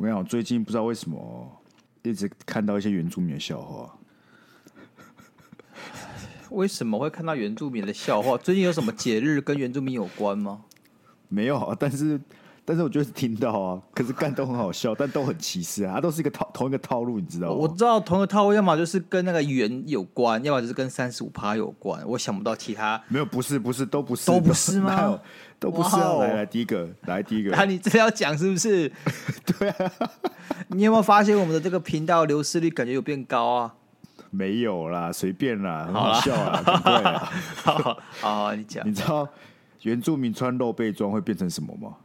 我跟你讲，最近不知道为什么一直看到一些原住民的笑话。为什么会看到原住民的笑话？最近有什么节日跟原住民有关吗？没有啊，但是。但是我就是听到啊，可是干都很好笑，但都很歧视啊，它都是一个套同一个套路，你知道吗？我知道同一个套路，要么就是跟那个圆有关，要么就是跟三十五趴有关。我想不到其他，没有，不是，不是，都不是，都不是吗？都不是啊！来来，第一个，来第一个，那你这要讲是不是？对啊，你有没有发现我们的这个频道流失率感觉有变高啊？没有啦，随便啦，很好笑啊，不会啊。好，你讲，你知道原住民穿露背装会变成什么吗？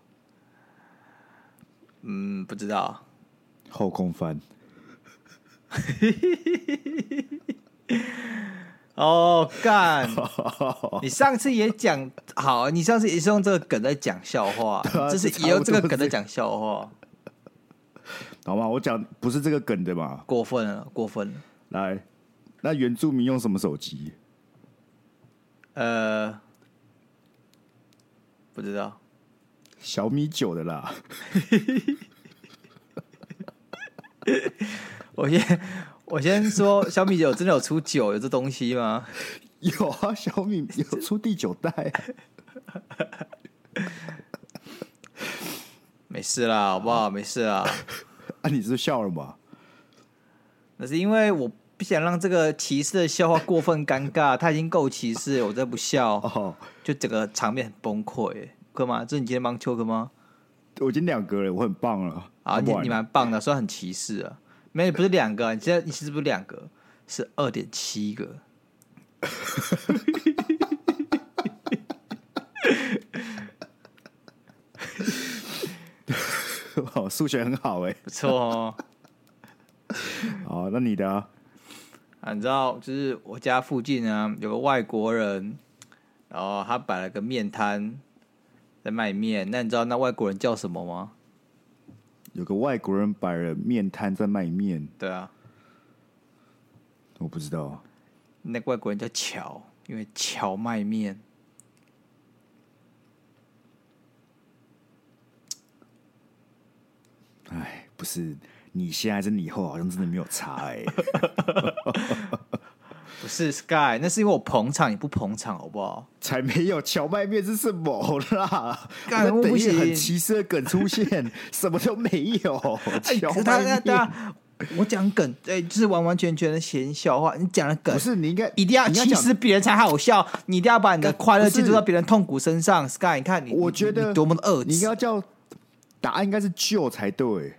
嗯，不知道。后空翻。哦，干！你上次也讲好，你上次也是用这个梗在讲笑话，啊、这是也用这个梗在讲笑话，好吗？我讲不是这个梗的嘛？过分了，过分了。来，那原住民用什么手机？呃，不知道。小米九的啦，我先我先说，小米九真的有出九有这东西吗？有啊，小米有出第九代，没事啦，好不好？没事啦。啊，你是笑了吗？那是因为我不想让这个歧视的笑话过分尴尬，他已经够歧视，我再不笑，哦、就整个场面很崩溃。哥吗？这是你今天帮秋哥吗？我已经两个了，我很棒了。啊，你你蛮棒的，虽然很歧视啊。没，不是两个，你现在你是不是两个？是二点七个。好，数学很好哎、欸，不错哦。好，那你的啊？啊，你知道，就是我家附近啊，有个外国人，然后他摆了个面摊。在卖面，那你知道那外国人叫什么吗？有个外国人摆了面摊在卖面。对啊，我不知道。那外国人叫乔，因为乔卖面。哎，不是，你现在跟你以后好像真的没有差哎、欸。不是 Sky，那是因为我捧场，你不捧场，好不好？才没有荞麦面是什么啦？干等一很歧视的梗出现，什么都没有。蕎麦面，我讲梗，哎，就是完完全全的闲笑话。你讲的梗不是你应该一定要歧视别人才好笑，你一定要把你的快乐寄托到别人痛苦身上。Sky，你看你，我觉得多么的恶，你应该叫答案应该是旧才对。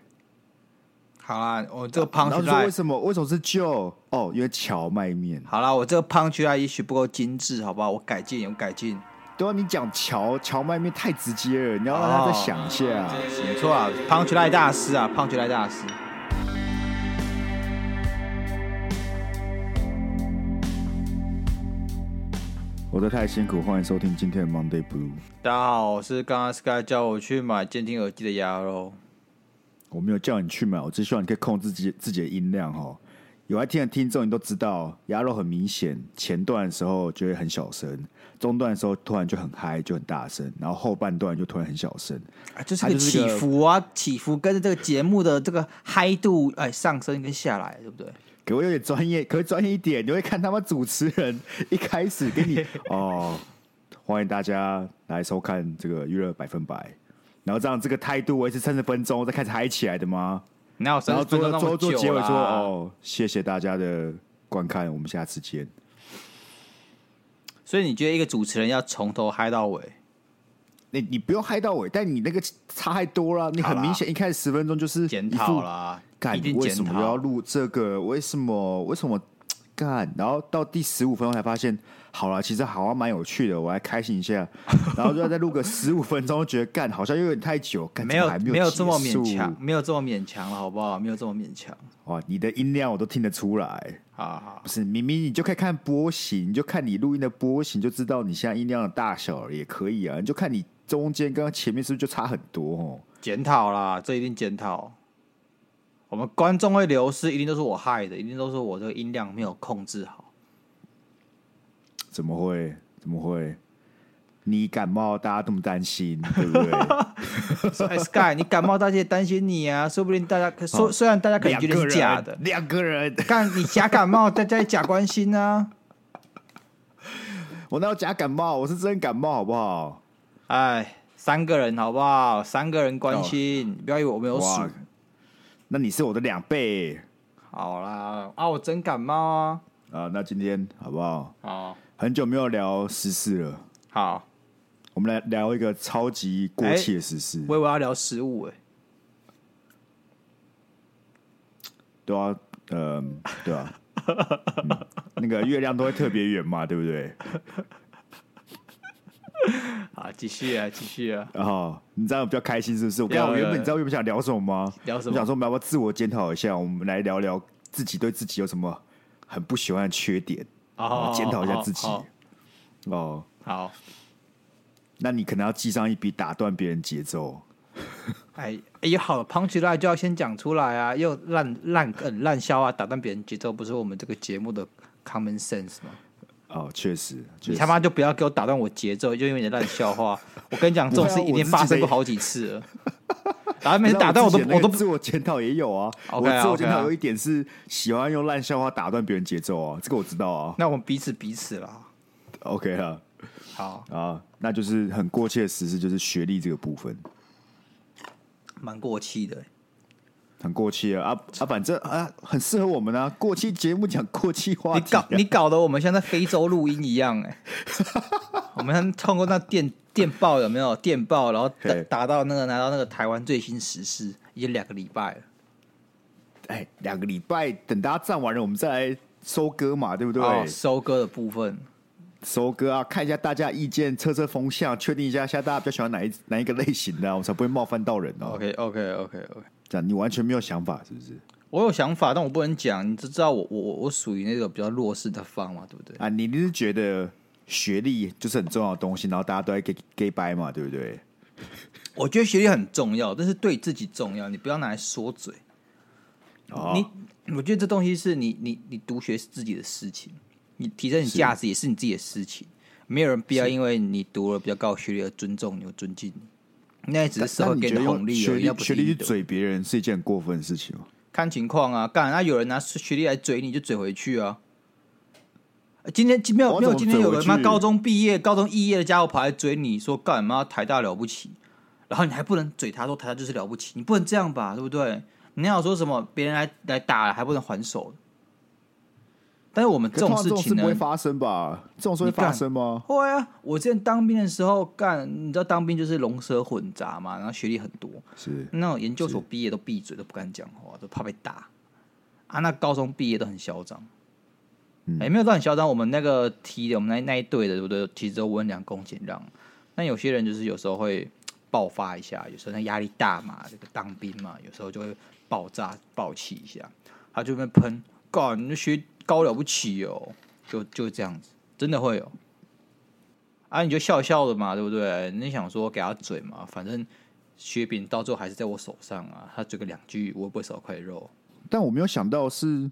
好啦，我这个 punch line，然后为什么为什么是旧？哦，因为荞麦面。好啦，我这个 punch line 也许不够精致，好不好？我改进，我改进。对啊，你讲荞荞麦面太直接了，你要让他再想一下。没错啊，punch line 大师啊，punch line 大师。我的太辛苦，欢迎收听今天的 Monday Blue。大家好，我是刚刚 Sky 叫我去买监听耳机的鸭肉。我没有叫你去买，我只希望你可以控制自己自己的音量哈。有爱听的听众，你都知道，鸭肉很明显，前段的时候就会很小声，中段的时候突然就很嗨，就很大声，然后后半段就突然很小声，啊，就是个起伏啊，起伏跟着这个节目的这个嗨度哎上升跟下来，对不对？给我有点专业，可以专业一点，你会看他们主持人一开始给你 哦，欢迎大家来收看这个娱乐百分百。然后这样这个态度维持三十分钟，再开始嗨起来的吗？然后做做做结尾说哦，谢谢大家的观看，我们下次见。所以你觉得一个主持人要从头嗨到尾？你你不用嗨到尾，但你那个差太多了。你很明显一开始十分钟就是检讨啦，干你为什么要录这个？为什么为什么干？然后到第十五分钟才发现。好了，其实好像蛮有趣的，我来开心一下，然后就要再录个十五分钟，觉得干好像有点太久，没有还没有没有这么勉强，没有这么勉强了，好不好？没有这么勉强。哇，你的音量我都听得出来，好好，不是明明你就可以看波形，你就看你录音的波形，就知道你现在音量的大小也可以啊，你就看你中间跟前面是不是就差很多哦？检讨啦，这一定检讨。我们观众会流失，一定都是我害的，一定都是我这个音量没有控制好。怎么会？怎么会？你感冒，大家这么担心，对不对？说哎，Sky，你感冒，大家也担心你啊，说不定大家说，虽然大家可能觉得是假的，两个人，但你假感冒，大家也假关心啊。我那有假感冒？我是真感冒，好不好？哎，三个人，好不好？三个人关心，哦、不要以为我没有数。那你是我的两倍。好啦，啊，我真感冒啊。啊，那今天好不好？好，很久没有聊时事了。好。我们来聊一个超级过气的时事。我以为要聊食物哎。对啊，嗯，对啊，嗯、那个月亮都会特别圆嘛，对不对？好，继续啊，继续啊。然后你知道我比较开心是不是？我刚我原本你知道我原本想聊什么吗？聊什么？我想说我们要不要自我检讨一下？我们来聊聊自己对自己有什么很不喜欢的缺点啊？检讨一下自己。哦，好。那你可能要记上一笔打断别人节奏。哎哎，好，punch line 就要先讲出来啊！又烂烂梗烂笑啊打断别人节奏，不是我们这个节目的 common sense 吗？哦，确实，实，你他妈就不要给我打断我节奏，就因为你的烂笑话。我跟你讲，这种事已经发生过好几次了。然后每次打断我都我都自我检讨也有啊。我自我检讨有一点是喜欢用烂笑话打断别人节奏啊，这个我知道啊。那我们彼此彼此啦。OK 啊。好啊，那就是很过气的实事，就是学历这个部分，蛮过气的，很过气啊啊啊！反正啊，很适合我们啊，过气节目讲过气话，你搞你搞得我们像在非洲录音一样哎，我们通过那电电报有没有电报，然后打打到那个拿到那个台湾最新时事，已经两个礼拜了，哎，两个礼拜等大家站完了，我们再来收割嘛，对不对？哦，收割的部分。收割啊，看一下大家意见，测测风向，确定一下，现在大家比较喜欢哪一哪一个类型的，啊，我才不会冒犯到人哦。OK，OK，OK，OK。这样你完全没有想法是不是？我有想法，但我不能讲。你只知道我我我属于那个比较弱势的方嘛，对不对？啊，你你是觉得学历就是很重要的东西，然后大家都在给给掰嘛，对不对？我觉得学历很重要，但是对自己重要，你不要拿来说嘴。哦，你我觉得这东西是你你你读学是自己的事情。你提升你价值也是你自己的事情，没有人必要因为你读了比较高学历而尊重你、或尊敬你。那也只是社会给的红利而已。学历学历去嘴别人是一件很过分的事情吗？看情况啊，干那有人拿学历来嘴你就嘴回去啊。今天没有没有今天有人妈高中毕业、高中肄业的家伙跑来追你说干嘛台大了不起，然后你还不能嘴他说台大就是了不起，你不能这样吧，对不对？你要说什么别人来来打了还不能还手。但是我们这种事情呢，不会发生吧？这种事会发生吗？会啊！我之前当兵的时候干，你知道当兵就是龙蛇混杂嘛，然后学历很多，是那种研究所毕业都闭嘴，都不敢讲话，都怕被打啊。那高中毕业都很嚣张，哎、嗯欸，没有都很嚣张。我们那个梯的，我们那那一队的，对不对？其实都温良恭俭让。那有些人就是有时候会爆发一下，有时候那压力大嘛，这个当兵嘛，有时候就会爆炸爆气一下，他就会喷，干你学。高了不起哦，就就这样子，真的会有啊！你就笑笑的嘛，对不对？你想说给他嘴嘛，反正雪饼到最后还是在我手上啊。他嘴个两句，我也不会少块肉。但我没有想到是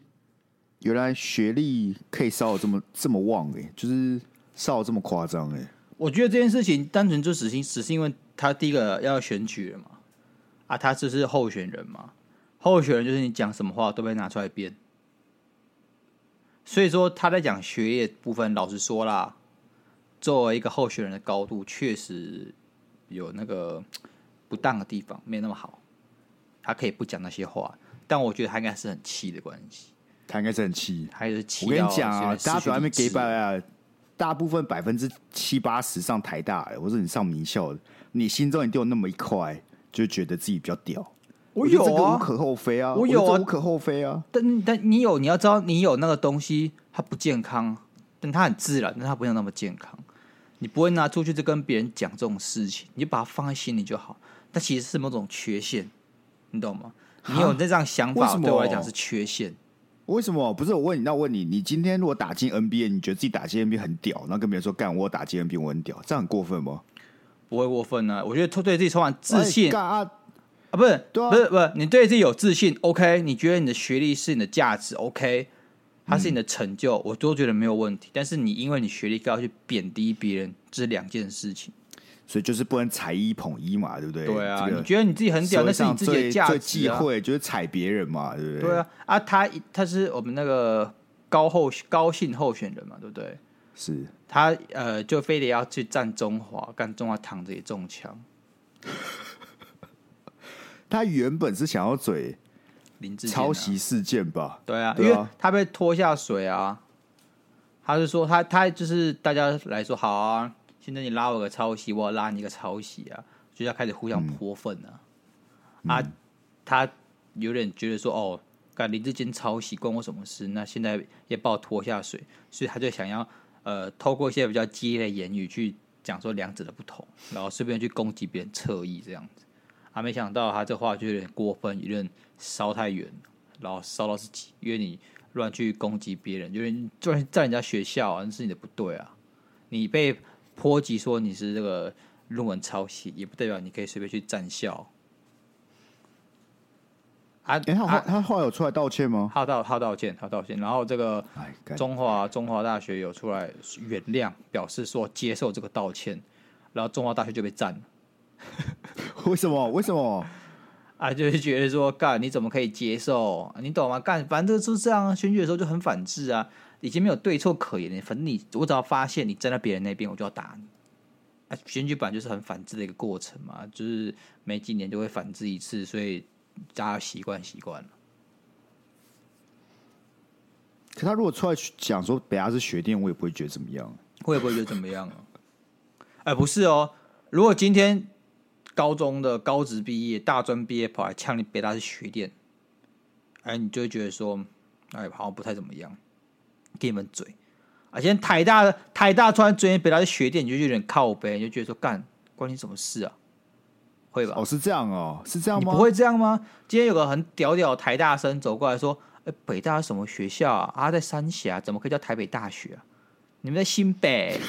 原来学历可以烧的这么这么旺哎、欸，就是烧的这么夸张哎。我觉得这件事情单纯就只是只是因为他第一个要选举了嘛，啊，他就是候选人嘛，候选人就是你讲什么话都被拿出来编。所以说他在讲学业部分，老实说啦，作为一个候选人的高度，确实有那个不当的地方，没那么好。他可以不讲那些话，但我觉得他应该是很气的关系。他应该是很气，还是气。我跟你讲啊，大家都还没给拜啊，大部分百分之七八十上台大，或者你上名校的，你心中一定有那么一块，就觉得自己比较屌。我有啊，无可厚非啊，我有啊，无可厚非啊。但但你有，你要知道，你有那个东西，它不健康，但它很自然，但它不像那么健康。你不会拿出去就跟别人讲这种事情，你就把它放在心里就好。它其实是某种缺陷，你懂吗？你有这样想法，对我来讲是缺陷。为什么？不是我问你，那我问你，你今天如果打进 NBA，你觉得自己打进 NBA 很屌，然后跟别人说干我打进 NBA 我很屌，这样很过分吗？不会过分啊，我觉得对自己充满自信。啊，不是，对啊、不是，不是，你对自己有自信，OK？你觉得你的学历是你的价值，OK？它是你的成就，我都觉得没有问题。但是你因为你学历高去贬低别人，这是两件事情。所以就是不能踩一捧一嘛，对不对？对啊，你觉得你自己很屌，那是你自己的价值、啊。最忌讳就是踩别人嘛，对不对？对啊，啊，他他是我们那个高候高姓候选人嘛，对不对？是他呃，就非得要去战中华，干中华躺着也中枪。他原本是想要嘴林志抄袭事件吧？对啊，因为他被拖下水啊。他是说他他就是大家来说好啊。现在你拉我个抄袭，我要拉你个抄袭啊，就要开始互相泼粪了。嗯、啊，他有点觉得说，哦，干林志坚抄袭关我什么事？那现在也把我拖下水，所以他就想要呃，透过一些比较激烈的言语去讲说两者的不同，然后顺便去攻击别人侧翼这样子。啊，没想到他这话就有点过分，有点烧太远，然后烧到自己，因为你乱去攻击别人，就是在在人家学校啊，那是你的不对啊，你被。波及说你是这个论文抄袭，也不代表你可以随便去站校。啊，欸、他他后来有出来道歉吗？他道他道歉，他道歉。然后这个中华中华大学有出来原谅，表示说接受这个道歉。然后中华大学就被占了。为什么？为什么？啊，就是觉得说干你怎么可以接受？你懂吗？干反正就是这样，选举的时候就很反制啊。已经没有对错可言了，反正你我只要发现你站在别人那边，我就要打你。啊，选举本来就是很反制的一个过程嘛，就是每几年就会反制一次，所以大家习惯习惯了。可他如果出来讲说北大是学店，我也不会觉得怎么样。我也不会觉得怎么样啊。哎、欸，不是哦，如果今天高中的高职毕业、大专毕业跑来呛你北大是学店，哎、欸，你就会觉得说，哎，好像不太怎么样。给你们嘴啊！现在台大的台大突然追北大的学店，你就有点靠北，你就觉得说干关你什么事啊？会吧？哦，是这样哦，是这样吗？你不会这样吗？今天有个很屌屌的台大生走过来说：“哎、欸，北大是什么学校啊？啊，在三峡，怎么可以叫台北大学啊？你们在新北，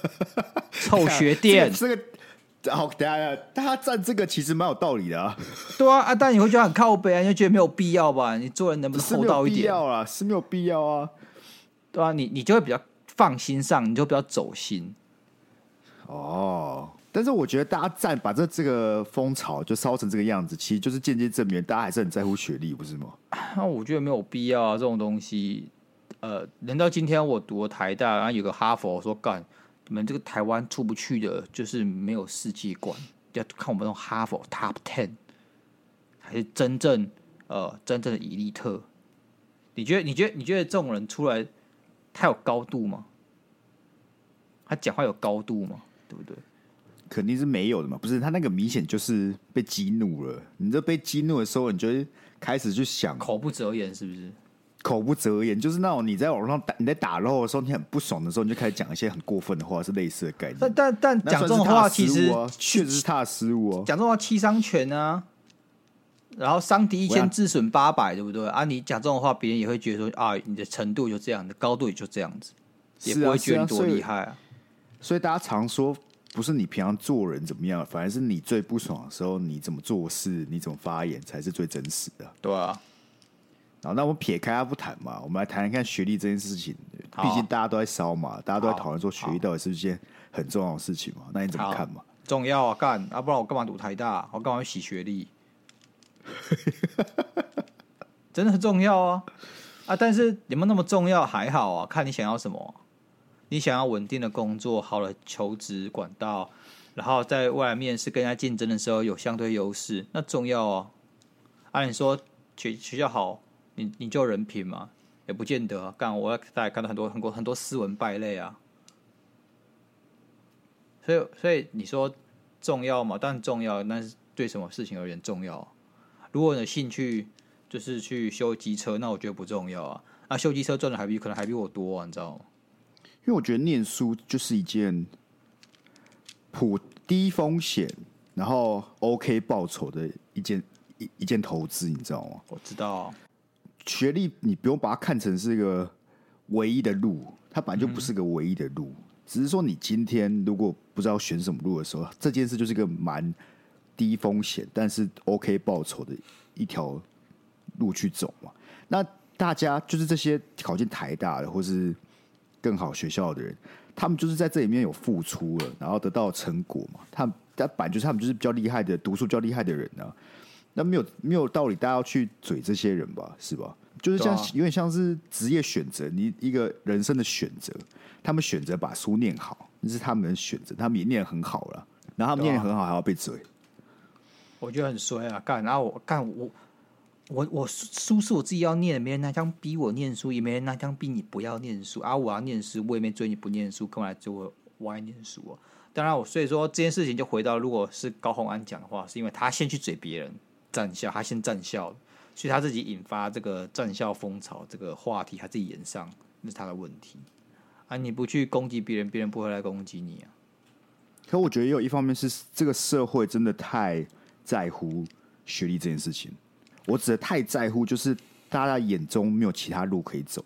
臭学店。这个”这个好，等下，大家站这个其实蛮有道理的啊。对啊，啊，但你会觉得很靠背啊，你就觉得没有必要吧？你做人能不能厚道一点？是没有必要啊，是没有必要啊。对啊，你你就会比较放心上，你就比较走心。哦，但是我觉得大家站把这这个风潮就烧成这个样子，其实就是间接证明大家还是很在乎学历，不是吗？那我觉得没有必要啊，这种东西。呃，难道今天我读了台大，然后有个哈佛说干，你们这个台湾出不去的，就是没有世界观，要看我们那种哈佛 Top Ten，还是真正呃真正的伊利特？你觉得？你觉得？你觉得这种人出来？他有高度吗？他讲话有高度吗？对不对？肯定是没有的嘛。不是他那个明显就是被激怒了。你这被激怒的时候，你就会开始去想，口不择言是不是？口不择言就是那种你在网上打你在打肉的时候，你很不爽的时候，你就开始讲一些很过分的话，是类似的概念。但但但讲这种话，其实确实是他的失误哦。讲这种话七伤拳啊。然后伤敌一千，自损八百，对不对啊？你讲这种话，别人也会觉得说啊，你的程度就这样，的高度也就这样子，也不会觉得你多厉害啊。所以大家常说，不是你平常做人怎么样，反而是你最不爽的时候，你怎么做事，你怎么发言，才是最真实的。对啊。然后，那我们撇开他不谈嘛，我们来谈谈看学历这件事情。毕竟大家都在烧嘛，大家都在讨论说学历到底是不是一件很重要的事情嘛？那你怎么看嘛？重要啊，干啊，不然我干嘛读台大？我干嘛洗学历？真的很重要啊啊！但是有没有那么重要？还好啊，看你想要什么。你想要稳定的工作，好的求职管道，然后在未来面试跟人家竞争的时候有相对优势，那重要哦。按、啊、你说学学校好，你你就人品嘛，也不见得、啊。干我大概看到很多很多很多斯文败类啊。所以所以你说重要嘛？但重要，但是对什么事情而言重要？如果你的兴趣就是去修机车，那我觉得不重要啊。那修机车赚的还比可能还比我多啊，你知道吗？因为我觉得念书就是一件普低风险，然后 OK 报酬的一件一一件投资，你知道吗？我知道啊。学历你不用把它看成是一个唯一的路，它本来就不是个唯一的路。只是说你今天如果不知道选什么路的时候，这件事就是一个蛮。低风险但是 OK 报酬的一条路去走嘛？那大家就是这些考进台大的或是更好学校的人，他们就是在这里面有付出了，然后得到成果嘛。他们他本就是他们就是比较厉害的，读书比较厉害的人呢、那没有没有道理，大家要去嘴这些人吧？是吧？就是像、啊、有点像是职业选择，你一个人生的选择。他们选择把书念好，那是他们的选择。他们也念很好了，然后他们念很好还要被嘴，我觉得很衰啊！干，然后我干我我我书是我自己要念的，没人拿枪逼我念书，也没人拿枪逼你不要念书啊！我要念书，我也没追你不念书，干嘛追我我爱念书啊？当然，我所以说这件事情就回到，如果是高洪安讲的话，是因为他先去嘴别人。战校，他先战校，所以他自己引发这个战校风潮这个话题，他自己演上，那是他的问题啊！你不去攻击别人，别人不会来攻击你啊。可我觉得也有一方面是这个社会真的太在乎学历这件事情，我指的太在乎，就是大家眼中没有其他路可以走，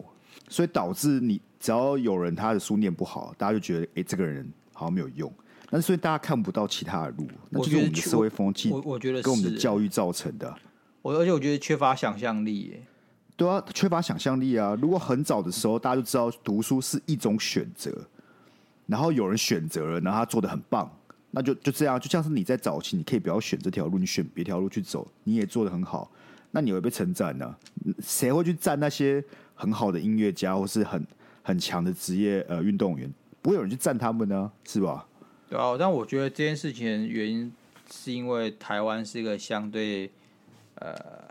所以导致你只要有人他的书念不好，大家就觉得哎、这个人好像没有用。但是所以大家看不到其他的路，那就是我们的社会风气，我我觉得跟我们的教育造成的。我而且我觉得缺乏想象力，耶。对啊，缺乏想象力啊！如果很早的时候大家就知道读书是一种选择，然后有人选择了，然后他做的很棒，那就就这样，就像是你在早期，你可以不要选这条路，你选别条路去走，你也做的很好，那你会被称赞呢？谁会去赞那些很好的音乐家或是很很强的职业呃运动员？不会有人去赞他们呢，是吧？对啊，但我觉得这件事情的原因是因为台湾是一个相对呃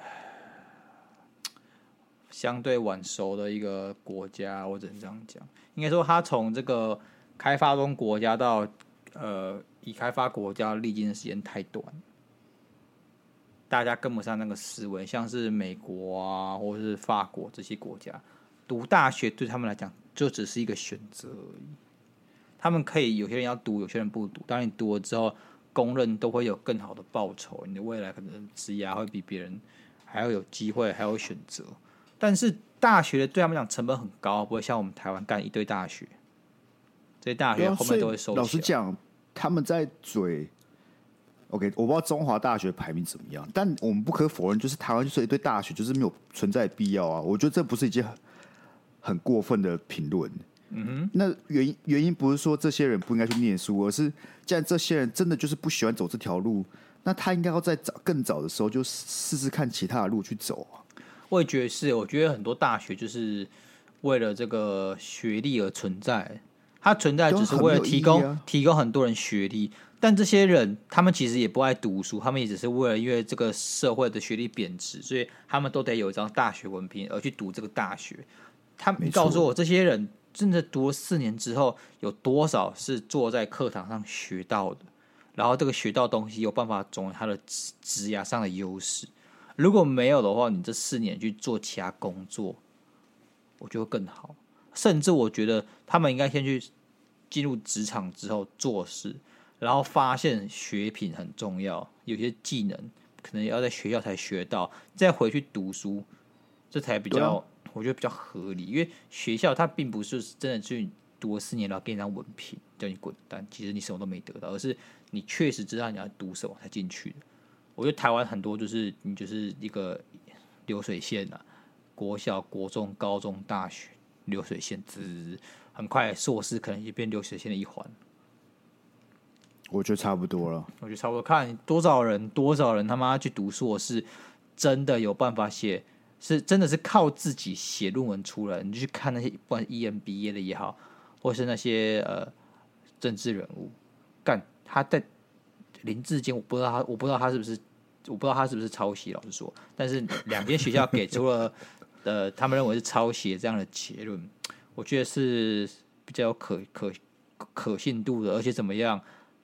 相对晚熟的一个国家，我只能这样讲。应该说，它从这个开发中国家到呃已开发国家历经的时间太短，大家跟不上那个思维。像是美国啊，或是法国这些国家，读大学对他们来讲就只是一个选择而已。他们可以有些人要读，有些人不读。当然你读了之后，公认都会有更好的报酬，你的未来可能职业会比别人还要有机会，还有选择。但是大学的对他们讲成本很高，不会像我们台湾干一堆大学，这些大学后面都会收。老实讲，他们在嘴。OK，我不知道中华大学排名怎么样，但我们不可否认，就是台湾就是一堆大学，就是没有存在必要啊。我觉得这不是一件很很过分的评论。嗯哼，那原因原因不是说这些人不应该去念书，而是既然这些人真的就是不喜欢走这条路，那他应该要在早更早的时候就试试看其他的路去走啊。我也觉得是，我觉得很多大学就是为了这个学历而存在，它存在只是为了提供、啊、提供很多人学历，但这些人他们其实也不爱读书，他们也只是为了因为这个社会的学历贬值，所以他们都得有一张大学文凭而去读这个大学。他们告诉我这些人。真的读了四年之后，有多少是坐在课堂上学到的？然后这个学到东西有办法作为他的职职涯上的优势。如果没有的话，你这四年去做其他工作，我觉得更好。甚至我觉得他们应该先去进入职场之后做事，然后发现学品很重要，有些技能可能要在学校才学到，再回去读书，这才比较。我觉得比较合理，因为学校它并不是真的去读了四年，然后给你张文凭叫你滚蛋，其实你什么都没得到，而是你确实知道你要读什么才进去的。我觉得台湾很多就是你就是一个流水线啊，国小、国中、高中、大学流水线，只很快硕士可能也变流水线的一环。我觉得差不多了，我觉得差不多，看多少人多少人他妈去读硕士，真的有办法写。是真的是靠自己写论文出来，你就去看那些不管 EMBA 的也好，或是那些呃政治人物，干他在林志坚，我不知道他，我不知道他是不是，我不知道他是不是抄袭。老实说，但是两间学校给出了呃，他们认为是抄袭这样的结论，我觉得是比较有可可可信度的。而且怎么样，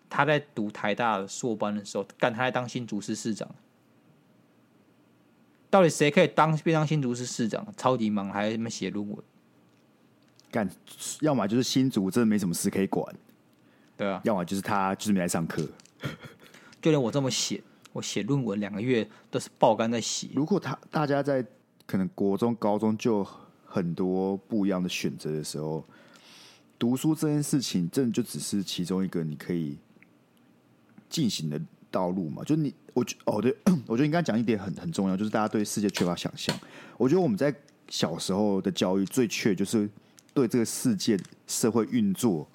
他在读台大硕班的时候，干他在当新竹市市长。到底谁可以当变当新竹市市长？超级忙，还什么写论文？干，要么就是新竹真的没什么事可以管，对啊，要么就是他就是没来上课。就连我这么写，我写论文两个月都是爆肝在写。如果他大家在可能国中、高中就很多不一样的选择的时候，读书这件事情真的就只是其中一个你可以进行的道路嘛？就你。我觉哦，对，我觉得应该讲一点很很重要，就是大家对世界缺乏想象。我觉得我们在小时候的教育最缺就是对这个世界社会运作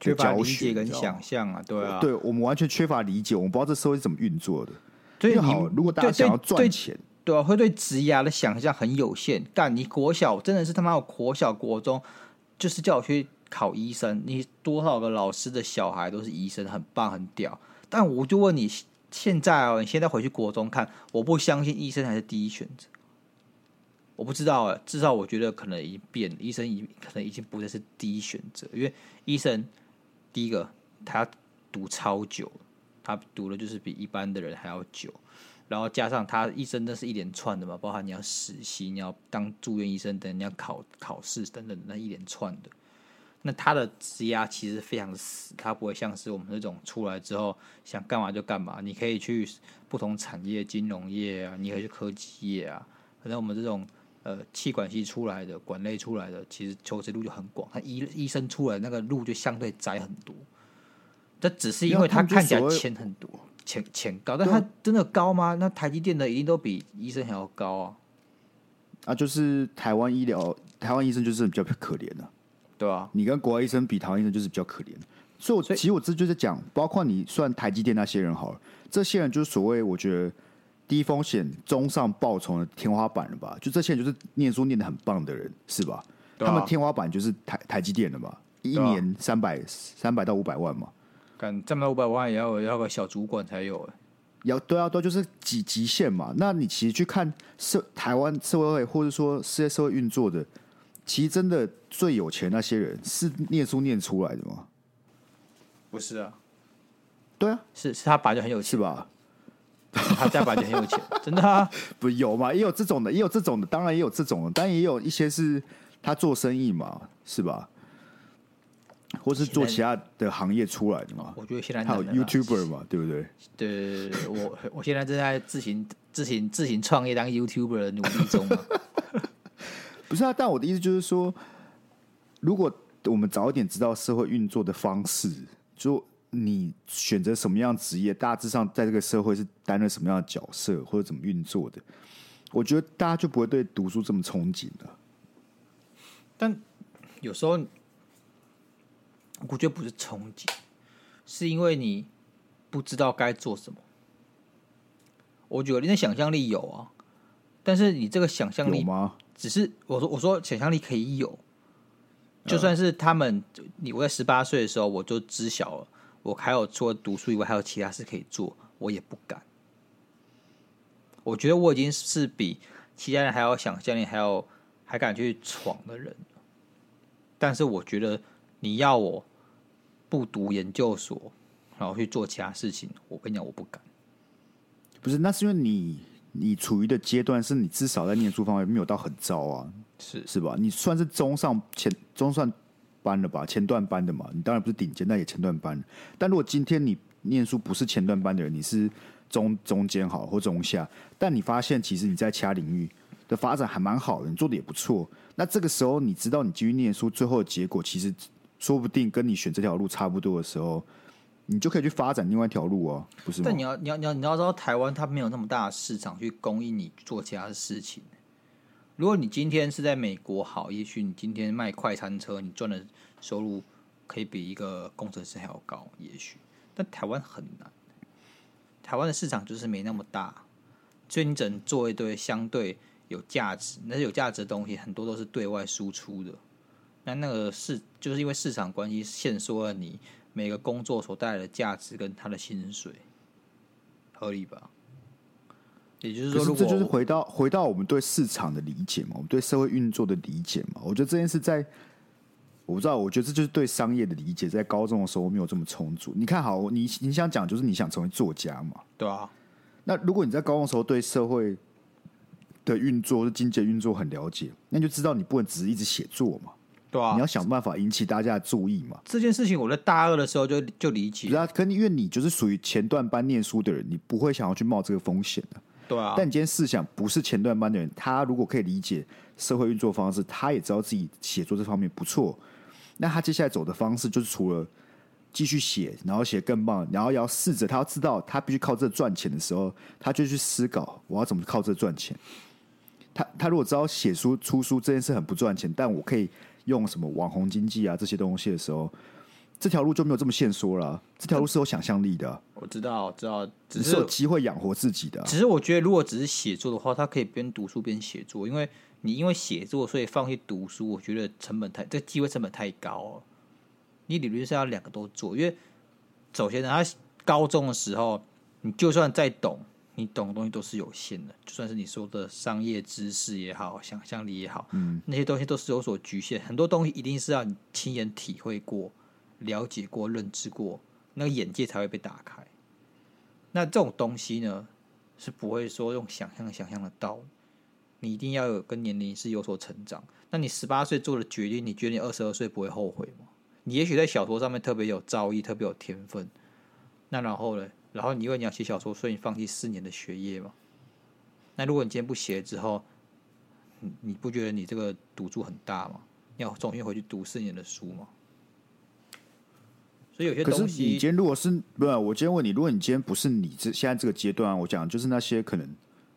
缺乏理解跟想象啊，对啊，对我们完全缺乏理解，我们不知道这社会是怎么运作的。所以好，如果大家想要赚钱，对啊，会对职涯的想象很有限。但你国小真的是他妈有国小国中，就是叫我去考医生，你多少个老师的小孩都是医生，很棒很屌。但我就问你。现在哦，你现在回去国中看，我不相信医生还是第一选择。我不知道啊，至少我觉得可能已经变了，医生已可能已经不再是第一选择，因为医生第一个他读超久，他读的就是比一般的人还要久，然后加上他医生那是一连串的嘛，包含你要实习，你要当住院医生等，你要考考试等等那一连串的。那他的职涯其实非常死，他不会像是我们这种出来之后想干嘛就干嘛。你可以去不同产业，金融业啊，你可以去科技业啊。可能我们这种呃气管系出来的、管类出来的，其实求职路就很广。他医医生出来那个路就相对窄很多。这只是因为他看起来钱很多，钱钱高，但他真的高吗？那台积电的一定都比医生还要高啊。啊，就是台湾医疗，台湾医生就是比较可怜的。对啊，你跟国外医生比，台湾医生就是比较可怜。所以，我其实我这就是讲，包括你算台积电那些人好了，这些人就是所谓我觉得低风险中上报酬的天花板了吧？就这些人就是念书念的很棒的人，是吧？啊、他们天花板就是台台积电的嘛，一年三百三百到五百万嘛。干这么五百万也要要个小主管才有，要对啊，都就是极极限嘛。那你其实去看社台湾社会或者说世界社会运作的。其实真的最有钱那些人是念书念出来的吗？不是啊，对啊，是是他爸就很有钱是吧？他家爸就很有钱，真的啊？不有嘛？也有这种的，也有这种的，当然也有这种的，但也有一些是他做生意嘛，是吧？或是做其他的行业出来的嘛？我觉得现在还有 YouTuber 嘛，对不对？对，我我现在正在自行自行自行创业当 YouTuber 的努力中嘛。不是啊，但我的意思就是说，如果我们早一点知道社会运作的方式，就你选择什么样职业，大致上在这个社会是担任什么样的角色，或者怎么运作的，我觉得大家就不会对读书这么憧憬了。但有时候，我觉得不是憧憬，是因为你不知道该做什么。我觉得你的想象力有啊，但是你这个想象力？只是我说我说想象力可以有，就算是他们，你我在十八岁的时候我就知晓了，我还有除了读书以外还有其他事可以做，我也不敢。我觉得我已经是比其他人还要想象力还要还敢去闯的人，但是我觉得你要我不读研究所，然后去做其他事情，我跟你讲我不敢。不是，那是因为你。你处于的阶段是你至少在念书方面没有到很糟啊，是是吧？你算是中上前中上班了吧，前段班的嘛。你当然不是顶尖，但也前段班。但如果今天你念书不是前段班的人，你是中中间好或中下，但你发现其实你在其他领域的发展还蛮好的，你做的也不错。那这个时候你知道你继续念书最后的结果，其实说不定跟你选这条路差不多的时候。你就可以去发展另外一条路哦，不是？但你要你要你要你要知道，台湾它没有那么大的市场去供应你做其他的事情。如果你今天是在美国好，也许你今天卖快餐车，你赚的收入可以比一个工程师还要高，也许。但台湾很难，台湾的市场就是没那么大，所以你只能做一堆相对有价值，那些有价值的东西很多都是对外输出的。那那个市就是因为市场关系限缩了你。每个工作所带来的价值跟他的薪水合理吧？也就是说，如果这就是回到回到我们对市场的理解嘛，我们对社会运作的理解嘛。我觉得这件事在我不知道，我觉得这就是对商业的理解，在高中的时候没有这么充足。你看好你你想讲就是你想成为作家嘛？对啊。那如果你在高中的时候对社会的运作、经济运作很了解，那你就知道你不能只是一直写作嘛。对啊，你要想办法引起大家的注意嘛。这件事情我在大二的时候就就理解。对啊，可因为你就是属于前段班念书的人，你不会想要去冒这个风险的。对啊。但你今天试想，不是前段班的人，他如果可以理解社会运作方式，他也知道自己写作这方面不错，那他接下来走的方式就是除了继续写，然后写更棒，然后要试着他要知道他必须靠这赚钱的时候，他就去思考我要怎么靠这赚钱。他他如果知道写书出书这件事很不赚钱，但我可以用什么网红经济啊这些东西的时候，这条路就没有这么限缩了。这条路是有想象力的。我知道，知道，只是，是有机会养活自己的。只是我觉得，如果只是写作的话，他可以边读书边写作，因为你因为写作所以放弃读书，我觉得成本太这机会成本太高了。你理论上要两个都做，因为首先呢，他高中的时候，你就算再懂。你懂的东西都是有限的，就算是你说的商业知识也好，想象力也好，嗯，那些东西都是有所局限。很多东西一定是要你亲眼体会过、了解过、认知过，那个眼界才会被打开。那这种东西呢，是不会说用想象想象得到。你一定要有跟年龄是有所成长。那你十八岁做的决定，你觉得你二十二岁不会后悔吗？你也许在小说上面特别有造诣，特别有天分。那然后呢？然后你因为你要写小说，所以你放弃四年的学业嘛？那如果你今天不写之后，你你不觉得你这个赌注很大吗？你要重新回去读四年的书吗？所以有些东西，可是你今天如果是不是？我今天问你，如果你今天不是你这现在这个阶段，我讲就是那些可能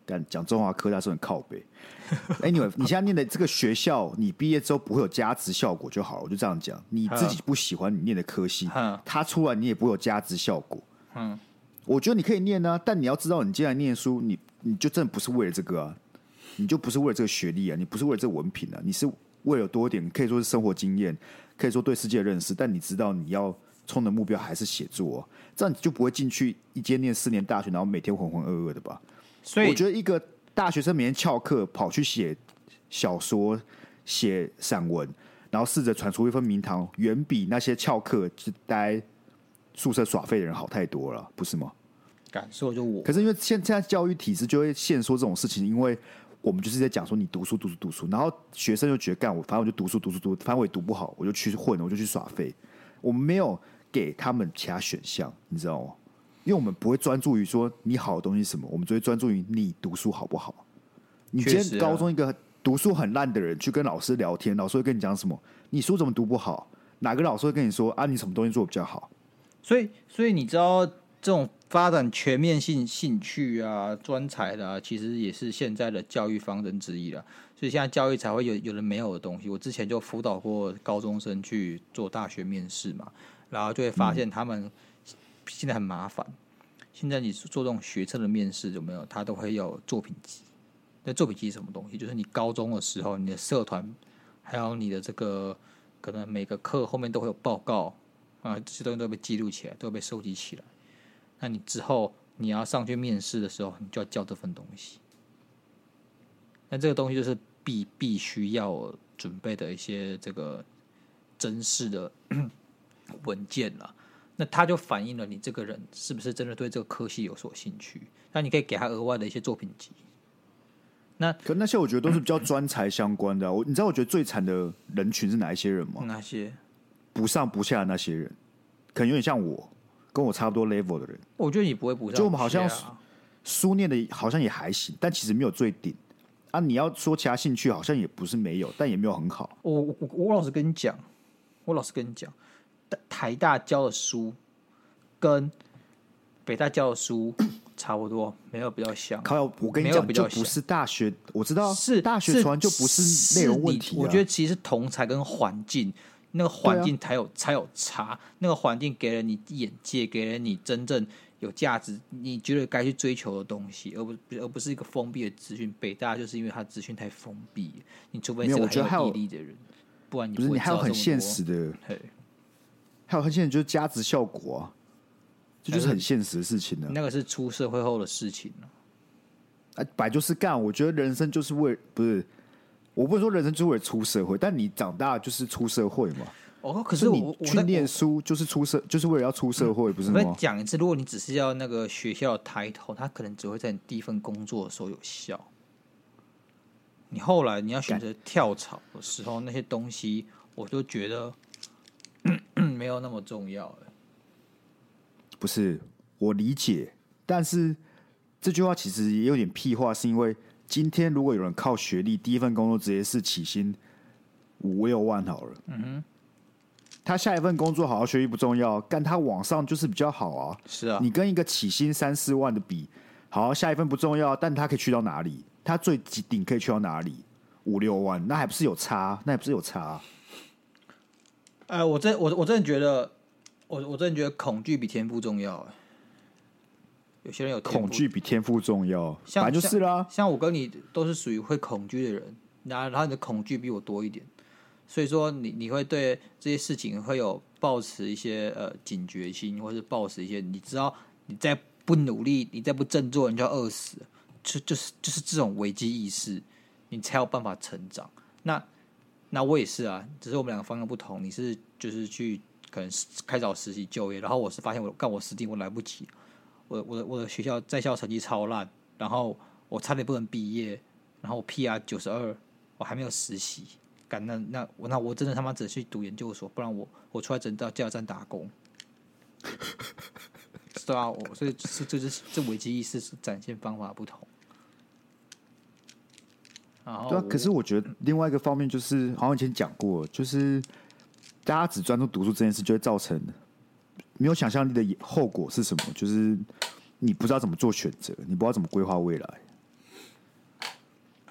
敢讲中华科大是很靠背。Anyway，你现在念的这个学校，你毕业之后不会有加值效果就好了。我就这样讲，你自己不喜欢你念的科系，它出来你也不会有加值效果。嗯。我觉得你可以念啊，但你要知道，你既然念书，你你就真的不是为了这个啊，你就不是为了这个学历啊，你不是为了这个文凭啊，你是为了多一点，可以说是生活经验，可以说对世界的认识。但你知道你要冲的目标还是写作啊，这样你就不会进去一间念四年大学，然后每天浑浑噩噩的吧？所以我觉得一个大学生每天翘课跑去写小说、写散文，然后试着传出一份名堂，远比那些翘课就待宿舍耍废的人好太多了，不是吗？感受就我，可是因为现现在教育体制就会限缩这种事情，因为我们就是在讲说你读书读书读书，然后学生就觉得干我，反正我就读书读书读，反正我也读不好，我就去混，我就去耍废。我们没有给他们其他选项，你知道吗？因为我们不会专注于说你好的东西是什么，我们只会专注于你读书好不好。你今天高中一个读书很烂的人去跟老师聊天，老师会跟你讲什么？你书怎么读不好？哪个老师会跟你说啊？你什么东西做的比较好？所以，所以你知道这种。发展全面性兴趣啊、专才的啊，其实也是现在的教育方针之一了。所以现在教育才会有有人没有的东西。我之前就辅导过高中生去做大学面试嘛，然后就会发现他们现在很麻烦。现在你做这种学测的面试有没有？他都会有作品集。那作品集是什么东西？就是你高中的时候，你的社团还有你的这个可能每个课后面都会有报告啊，这些东西都被记录起来，都被收集起来。那你之后你要上去面试的时候，你就要交这份东西。那这个东西就是必必须要准备的一些这个真实的 文件了。那它就反映了你这个人是不是真的对这个科系有所兴趣。那你可以给他额外的一些作品集。那可那些我觉得都是比较专才相关的啊。我你知道我觉得最惨的人群是哪一些人吗？哪些？不上不下的那些人，可能有点像我。跟我差不多 level 的人，我觉得你不会补上。就我们好像书念的好像也还行，但其实没有最顶啊。你要说其他兴趣，好像也不是没有，但也没有很好。我我我老实跟你讲，我老实跟你讲，台大教的书跟北大教的书 差不多，没有比较像。靠，我跟你讲，就不是大学，我知道是大学，传就不是内容问题啊。我觉得其实是同才跟环境。那个环境才有、啊、才有差，那个环境给了你眼界，给了你真正有价值，你觉得该去追求的东西，而不而不是一个封闭的资讯。北大就是因为它资讯太封闭，你除非是个很有毅力的人，不然你不，不是你还有很现实的，嘿，还有很现实就是价值效果啊，这就是很现实的事情呢。那个是出社会后的事情了，啊，本来就是干。我觉得人生就是为不是。我不是说人生就会出社会，但你长大就是出社会嘛。哦，可是我你去念书就是出社，就是为了要出社会，嗯、不是吗？讲一次，如果你只是要那个学校的抬头，他可能只会在你第一份工作的时候有效。你后来你要选择跳槽的时候，那些东西我就觉得没有那么重要了。不是，我理解，但是这句话其实也有点屁话，是因为。今天如果有人靠学历，第一份工作直接是起薪五六万好了，嗯哼，他下一份工作好好学习不重要，但他往上就是比较好啊。是啊，你跟一个起薪三四万的比，好，下一份不重要，但他可以去到哪里？他最顶可以去到哪里？五六万，那还不是有差？那还不是有差？哎、呃，我真我我真的觉得，我我真的觉得恐惧比天赋重要。有些人有恐惧比天赋重要，像就是啦。像，像我跟你都是属于会恐惧的人，然后然后你的恐惧比我多一点，所以说你你会对这些事情会有抱持一些呃警觉心，或是抱持一些你知道你再不努力，你再不振作，你就要饿死，就就是就是这种危机意识，你才有办法成长。那那我也是啊，只是我们两个方向不同。你是就是去可能开找实习就业，然后我是发现我干我死定我来不及。我我的我的学校在校成绩超烂，然后我差点不能毕业，然后 PR 九十二，我还没有实习，干那那我那我真的他妈只去读研究所，不然我我出来只能到加油站打工。对啊，我所以是这是这危机意识是展现方法不同。然后对啊，可是我觉得另外一个方面就是，好像以前讲过，就是大家只专注读书这件事，就会造成。没有想象力的后果是什么？就是你不知道怎么做选择，你不知道怎么规划未来，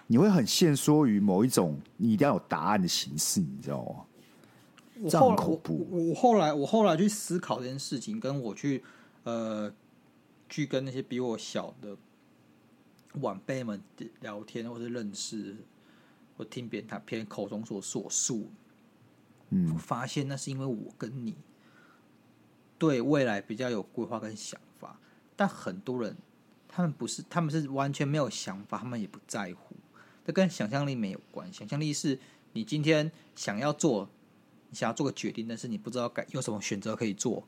你会很限缩于某一种你一定要有答案的形式，你知道吗？这样很恐怖。我，我，我后来我后来去思考这件事情，跟我去呃去跟那些比我小的晚辈们聊天，或是认识，或听别人他别人口中所所述，嗯，我发现那是因为我跟你。对未来比较有规划跟想法，但很多人他们不是，他们是完全没有想法，他们也不在乎。这跟想象力没有关系。想象力是你今天想要做，你想要做个决定，但是你不知道该有什么选择可以做，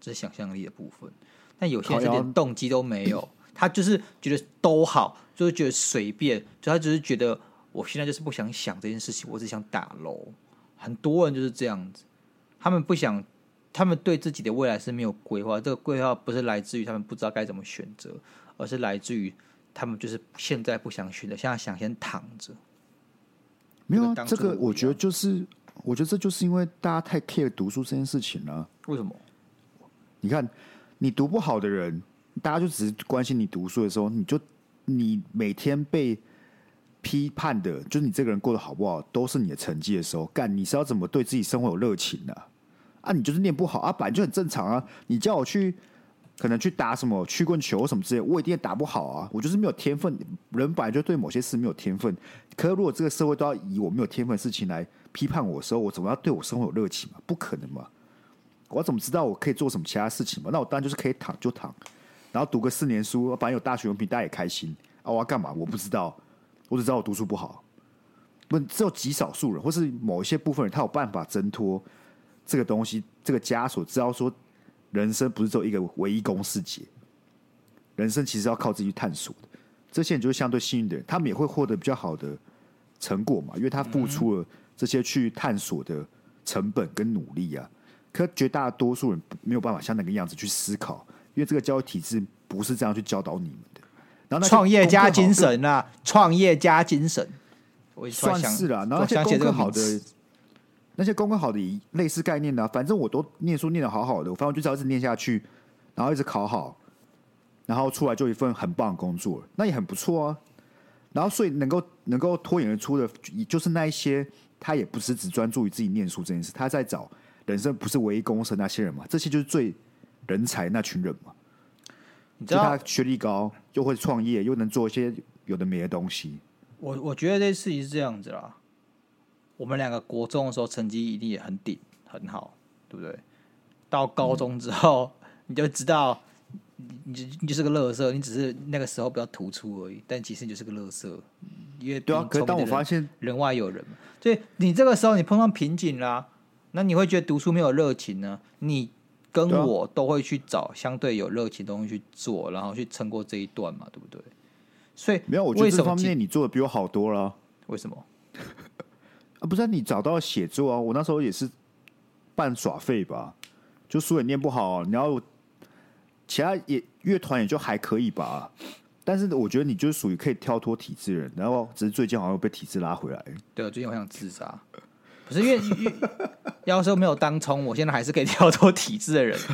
这是想象力的部分。但有些人连动机都没有，他就是觉得都好，就是觉得随便，就他只是觉得我现在就是不想想这件事情，我只想打楼。很多人就是这样子，他们不想。他们对自己的未来是没有规划，这个规划不是来自于他们不知道该怎么选择，而是来自于他们就是现在不想选择，现在想先躺着。没有啊，这个我觉得就是，我觉得这就是因为大家太 care 读书这件事情了。为什么？你看，你读不好的人，大家就只是关心你读书的时候，你就你每天被批判的，就是你这个人过得好不好，都是你的成绩的时候，干你是要怎么对自己生活有热情的？啊，啊你就是念不好啊，本来就很正常啊。你叫我去，可能去打什么曲棍球什么之类，我一定也打不好啊。我就是没有天分，人本来就对某些事没有天分。可是如果这个社会都要以我没有天分的事情来批判我的时候，我怎么要对我生活有热情嘛？不可能嘛！我怎么知道我可以做什么其他事情嘛？那我当然就是可以躺就躺，然后读个四年书，反正有大学文凭，大家也开心啊。我要干嘛？我不知道，我只知道我读书不好。不，只有极少数人，或是某一些部分人，他有办法挣脱。这个东西，这个枷锁，知道说，人生不是只有一个唯一公式解，人生其实要靠自己去探索的。这些人就是相对幸运的人，他们也会获得比较好的成果嘛，因为他付出了这些去探索的成本跟努力啊。可绝大多数人没有办法像那个样子去思考，因为这个教育体制不是这样去教导你们的。然后创业家精神啊，创业家精神，我算是啦。然后那些功课好的。那些功课好的类似概念呢、啊？反正我都念书念得好好的，我反正就只要一直念下去，然后一直考好，然后出来就一份很棒的工作，那也很不错啊。然后所以能够能够脱颖而出的，就是那一些他也不是只专注于自己念书这件事，他在找人生不是唯一公式那些人嘛。这些就是最人才那群人嘛。你知道他学历高，又会创业，又能做一些有的没的东西。我我觉得这事情是这样子啦。我们两个国中的时候成绩一定也很顶很好，对不对？到高中之后，嗯、你就知道，你就你就是个乐色，你只是那个时候比较突出而已。但其实你就是个乐色，因为对啊。可是当我发现人外有人，所以你这个时候你碰到瓶颈啦，那你会觉得读书没有热情呢？你跟我都会去找相对有热情的东西去做，然后去撑过这一段嘛，对不对？所以没有，我觉得这方面你做的比我好多了。为什么？不是你找到写作啊？我那时候也是半耍废吧，就书也念不好，然后其他也乐团也就还可以吧。但是我觉得你就是属于可以跳脱体制的人，然后只是最近好像又被体制拉回来。对，最近好想自杀，不是因为要是没有当冲，我现在还是可以跳脱体制的人。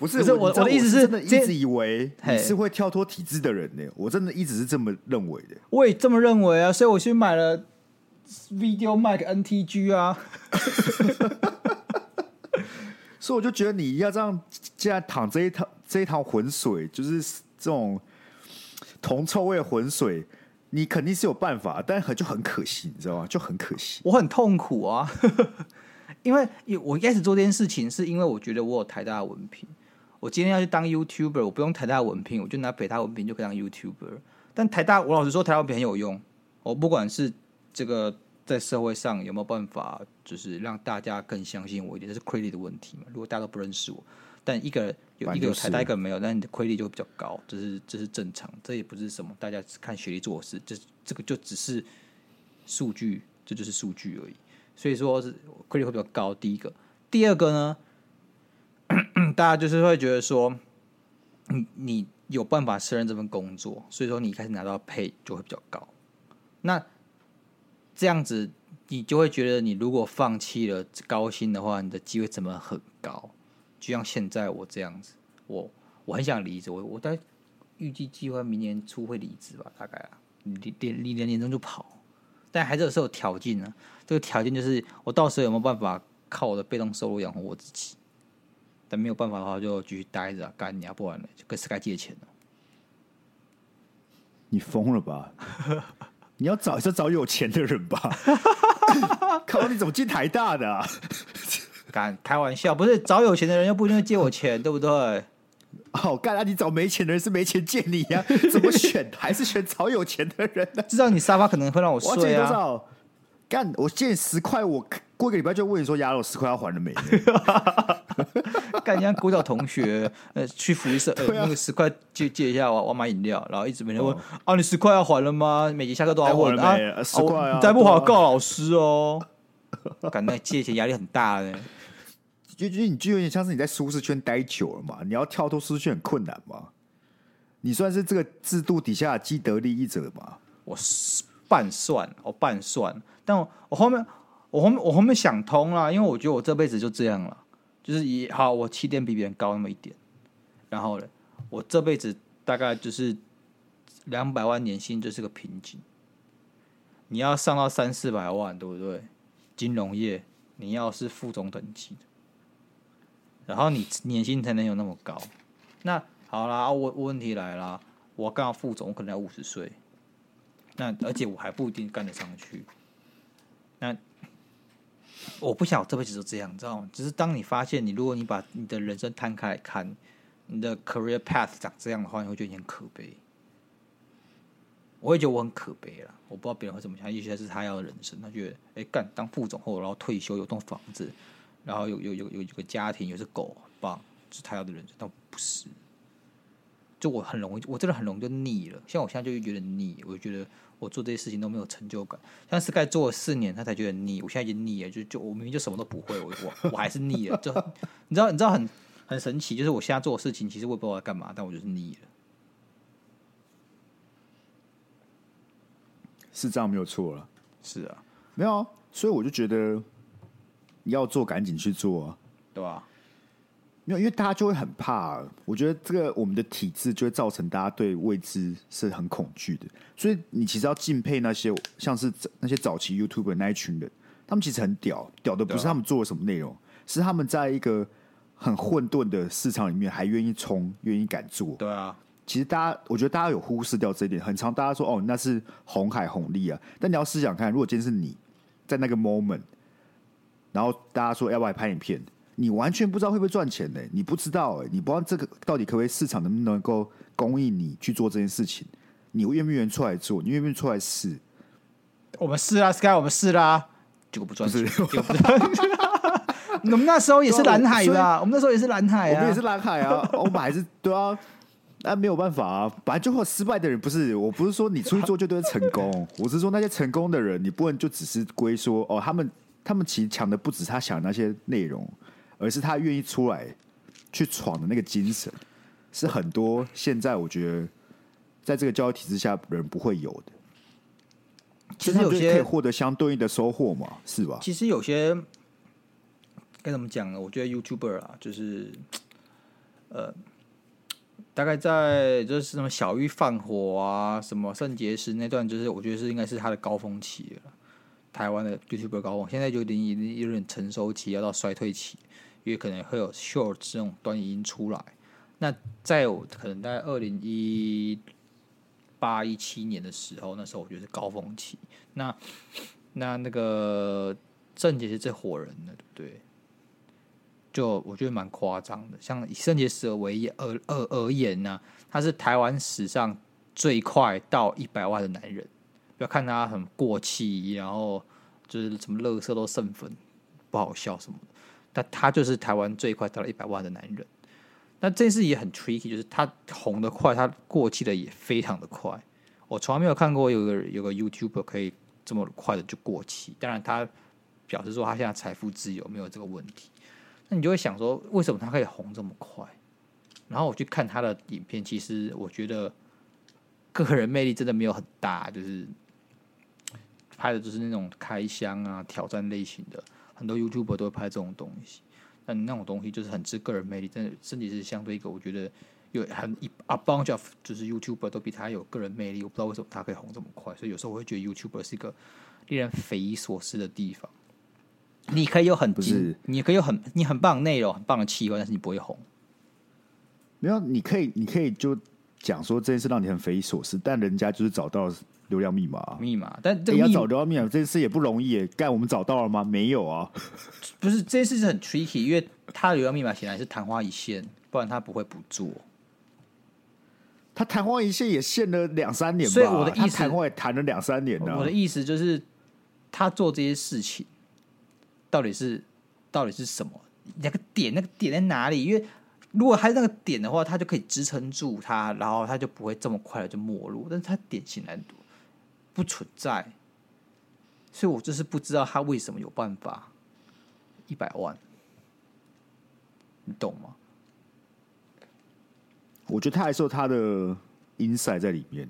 不是，不是我我的意思是真的一直以为你是会跳脱体制的人呢，我真的一直是这么认为的。我也这么认为啊，所以我去买了 Video Mic NTG 啊。所以我就觉得你要这样，既然淌这一趟这一趟浑水，就是这种铜臭味浑水，你肯定是有办法，但很就很可惜，你知道吗？就很可惜。我很痛苦啊，因为我一开始做这件事情，是因为我觉得我有台大的文凭，我今天要去当 YouTuber，我不用台大文凭，我就拿北大文凭就可以当 YouTuber。但台大，我老实说，台大文凭很有用，我不管是这个。在社会上有没有办法，就是让大家更相信我一点？这是 credit 的问题嘛？如果大家都不认识我，但一个有一个有台大，一个没有，那你的 credit 就会比较高，这是这是正常，这也不是什么大家只看学历做事，这这个就只是数据，这就是数据而已。所以说是 credit 会比较高。第一个，第二个呢，大家就是会觉得说，你你有办法胜任这份工作，所以说你一开始拿到配就会比较高。那这样子，你就会觉得，你如果放弃了高薪的话，你的机会成本很高。就像现在我这样子，我我很想离职，我我在预计计划明年初会离职吧，大概啊，离离离年年终就跑，但还是有条件呢。这个条件就是，我到时候有没有办法靠我的被动收入养活我自己？但没有办法的话，就继续待着干你啊，不然了就跟 Sky 借钱了。你疯了吧？你要找就找有钱的人吧。靠，你怎么进台大的啊？敢开玩笑，不是找有钱的人又不一定会借我钱，对不对？好干啊！你找没钱的人是没钱借你呀？怎么选？还是选找有钱的人呢？知道你沙发可能会让我睡啊。干，我借你十块，我过一个礼拜就问你说：“鸭肉十块要还了没？” 干，人家国小同学，呃，去福利社，呃，那个十块借借一下，我我买饮料，然后一直没人问，啊，你十块要还了吗？每节下课都要问啊，十块啊，再不还告老师哦。干，那借钱压力很大呢，就就你就有点像是你在舒适圈待久了嘛，你要跳脱舒适圈很困难嘛。你算是这个制度底下的既得利益者嘛？我是半算，我半算。但我，后面，我后面，我后面想通了，因为我觉得我这辈子就这样了，就是以好，我起点比别人高那么一点，然后呢，我这辈子大概就是两百万年薪就是个瓶颈。你要上到三四百万，对不对？金融业你要是副总等级的，然后你年薪才能有那么高。那好啦，我问题来了，我刚好副总，我可能要五十岁，那而且我还不一定干得上去。那我不想我这辈子都这样，你知道吗？只是当你发现，你如果你把你的人生摊开来看，你的 career path 长这样的话，你会觉得你很可悲。我会觉得我很可悲了。我不知道别人会怎么想，也许是他要的人生。他觉得，哎、干当副总后，然后退休，有栋房子，然后有有有有一个家庭，有只狗，很棒，是他要的人生。但不是，就我很容易，我真的很容易就腻了。像我现在就觉得腻，我就觉得。我做这些事情都没有成就感，像 Sky 做了四年，他才觉得腻。我现在已经腻了，就就我明明就什么都不会，我我我还是腻了。就你知道，你知道很很神奇，就是我现在做的事情，其实我也不知道我在干嘛，但我就是腻了。是这样没有错了，是啊，没有啊，所以我就觉得要做赶紧去做啊，对吧？没有，因为大家就会很怕。我觉得这个我们的体质就会造成大家对未知是很恐惧的。所以你其实要敬佩那些像是那些早期 YouTuber 那一群人，他们其实很屌，屌的不是他们做了什么内容，是他们在一个很混沌的市场里面还愿意冲，愿意敢做。对啊，其实大家，我觉得大家有忽视掉这一点。很常大家说哦，那是红海红利啊，但你要试想看，如果今天是你在那个 moment，然后大家说要不要拍影片？你完全不知道会不会赚钱呢？你不知道哎，你不知道这个到底可不可以市场能不能够供应你去做这件事情？你愿不愿意出来做？你愿不愿意出来试？我们试啊，Sky，我们试啦，结果不赚钱。我们那时候也是蓝海的，我们那时候也是蓝海啊，我们也是蓝海啊，我们还是对啊，那没有办法啊，本来就会失败的人，不是？我不是说你出去做就都是成功，我是说那些成功的人，你不能就只是归说哦，他们他们其实抢的不止他想的那些内容。而是他愿意出来去闯的那个精神，是很多现在我觉得在这个教育体制下人不会有的。其实有些可以获得相对应的收获嘛，是吧？其实有些该怎么讲呢？我觉得 YouTuber 啊，就是呃，大概在就是什么小玉放火啊，什么肾结石那段，就是我觉得是应该是他的高峰期了。台湾的 YouTuber 高峰，现在就有点已经有点成熟期，要到衰退期，因为可能会有 Short 这种短音出来。那在我可能在二零一八一七年的时候，那时候我觉得是高峰期。那那那个肾结石这伙人呢，对？就我觉得蛮夸张的。像以肾结石为而而而言呢、他是台湾史上最快到一百万的男人。不要看他很过气，然后就是什么乐色都剩粉，不好笑什么。但他就是台湾最快到了一百万的男人。那这件事也很 tricky，就是他红的快，他过气的也非常的快。我从来没有看过有个有个 YouTuber 可以这么快的就过气。当然，他表示说他现在财富自由，没有这个问题。那你就会想说，为什么他可以红这么快？然后我去看他的影片，其实我觉得个人魅力真的没有很大，就是。拍的就是那种开箱啊、挑战类型的，很多 YouTuber 都会拍这种东西。但那种东西就是很吃个人魅力，真的，甚至是相对一个，我觉得有很一 a bunch of 就是 YouTuber 都比他有个人魅力。我不知道为什么他可以红这么快，所以有时候我会觉得 YouTuber 是一个令人匪夷所思的地方。你可以有很精，你可以有很你很棒的内容、很棒的气氛，但是你不会红。没有，你可以，你可以就讲说这件事让你很匪夷所思，但人家就是找到。流量密码，密码，但这个你要找流量密码这件事也不容易耶。干，我们找到了吗？没有啊。不是这件事是很 tricky，因为他的流量密码显然是昙花一现，不然他不会不做。他昙花一现也现了两三年吧，所以我的意思，昙花也谈了两三年了。我的意思就是，他做这些事情到底是到底是什么？那个点，那个点在哪里？因为如果还是那个点的话，他就可以支撑住他，然后他就不会这么快的就没落。但是他点显然。不存在，所以我就是不知道他为什么有办法一百万，你懂吗？我觉得他还是有他的 inside 在里面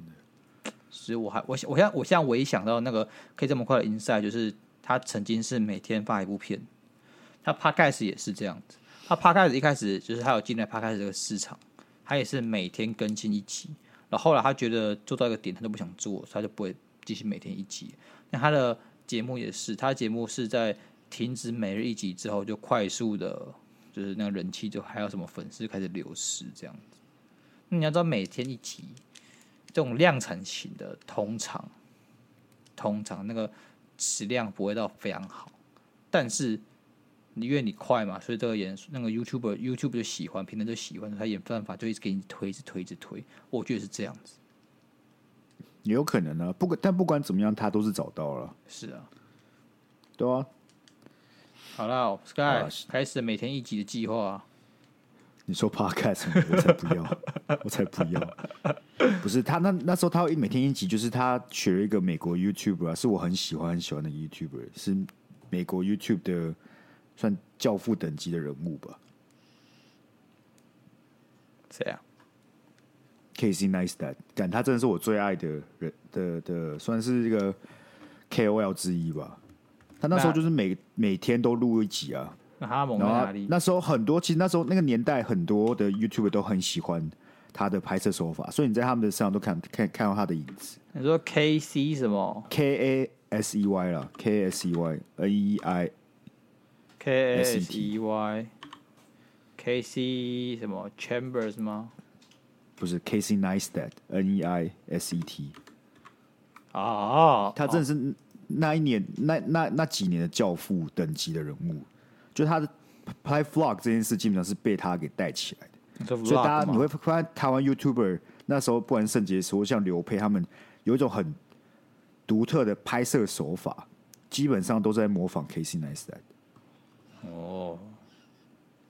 的。所以我还我我现在我现在唯一想到那个可以这么快的 inside，就是他曾经是每天发一部片，他 Podcast 也是这样子。他 p 开始一开始就是他有进来 p 开始这个市场，他也是每天更新一集，然后后来他觉得做到一个点，他都不想做，他就不会。继续每天一集，那他的节目也是，他的节目是在停止每日一集之后，就快速的，就是那个人气就还有什么粉丝开始流失这样子。那你要知道，每天一集这种量产型的，通常通常那个质量不会到非常好，但是因为你快嘛，所以这个演那个 YouTuber YouTube 就喜欢，平台就喜欢，他演算法就一直给你推，一直推，一直推。我觉得是这样子。也有可能呢、啊，不管但不管怎么样，他都是找到了。是啊，对啊。好了，Sky、啊、开始每天一集的计划。你说 Podcast，我才不要，我才不要。不是他那那时候他每天一集，就是他学了一个美国 YouTuber，是我很喜欢很喜欢的 YouTuber，是美国 YouTube 的算教父等级的人物吧。谁啊？Casey Neistat，感他真的是我最爱的人的的，算是一个 KOL 之一吧。他那时候就是每每天都录一集啊。那哈蒙在哪里？那时候很多，其实那时候那个年代很多的 YouTuber 都很喜欢他的拍摄手法，所以你在他们的身上都看看看到他的影子。你说 KC 什么？K A S E Y 啦，K S E Y N E I K S E Y K C 什么 Chambers 吗？不是 Casey Neistat，N E I S E T。啊，他真的是那一年、那那那几年的教父等级的人物。就他的拍 Vlog 这件事，基本上是被他给带起来的。所以大家你会发现，台湾 YouTuber 那时候不管圣结石或像刘佩他们，有一种很独特的拍摄手法，基本上都在模仿 Casey Neistat。哦，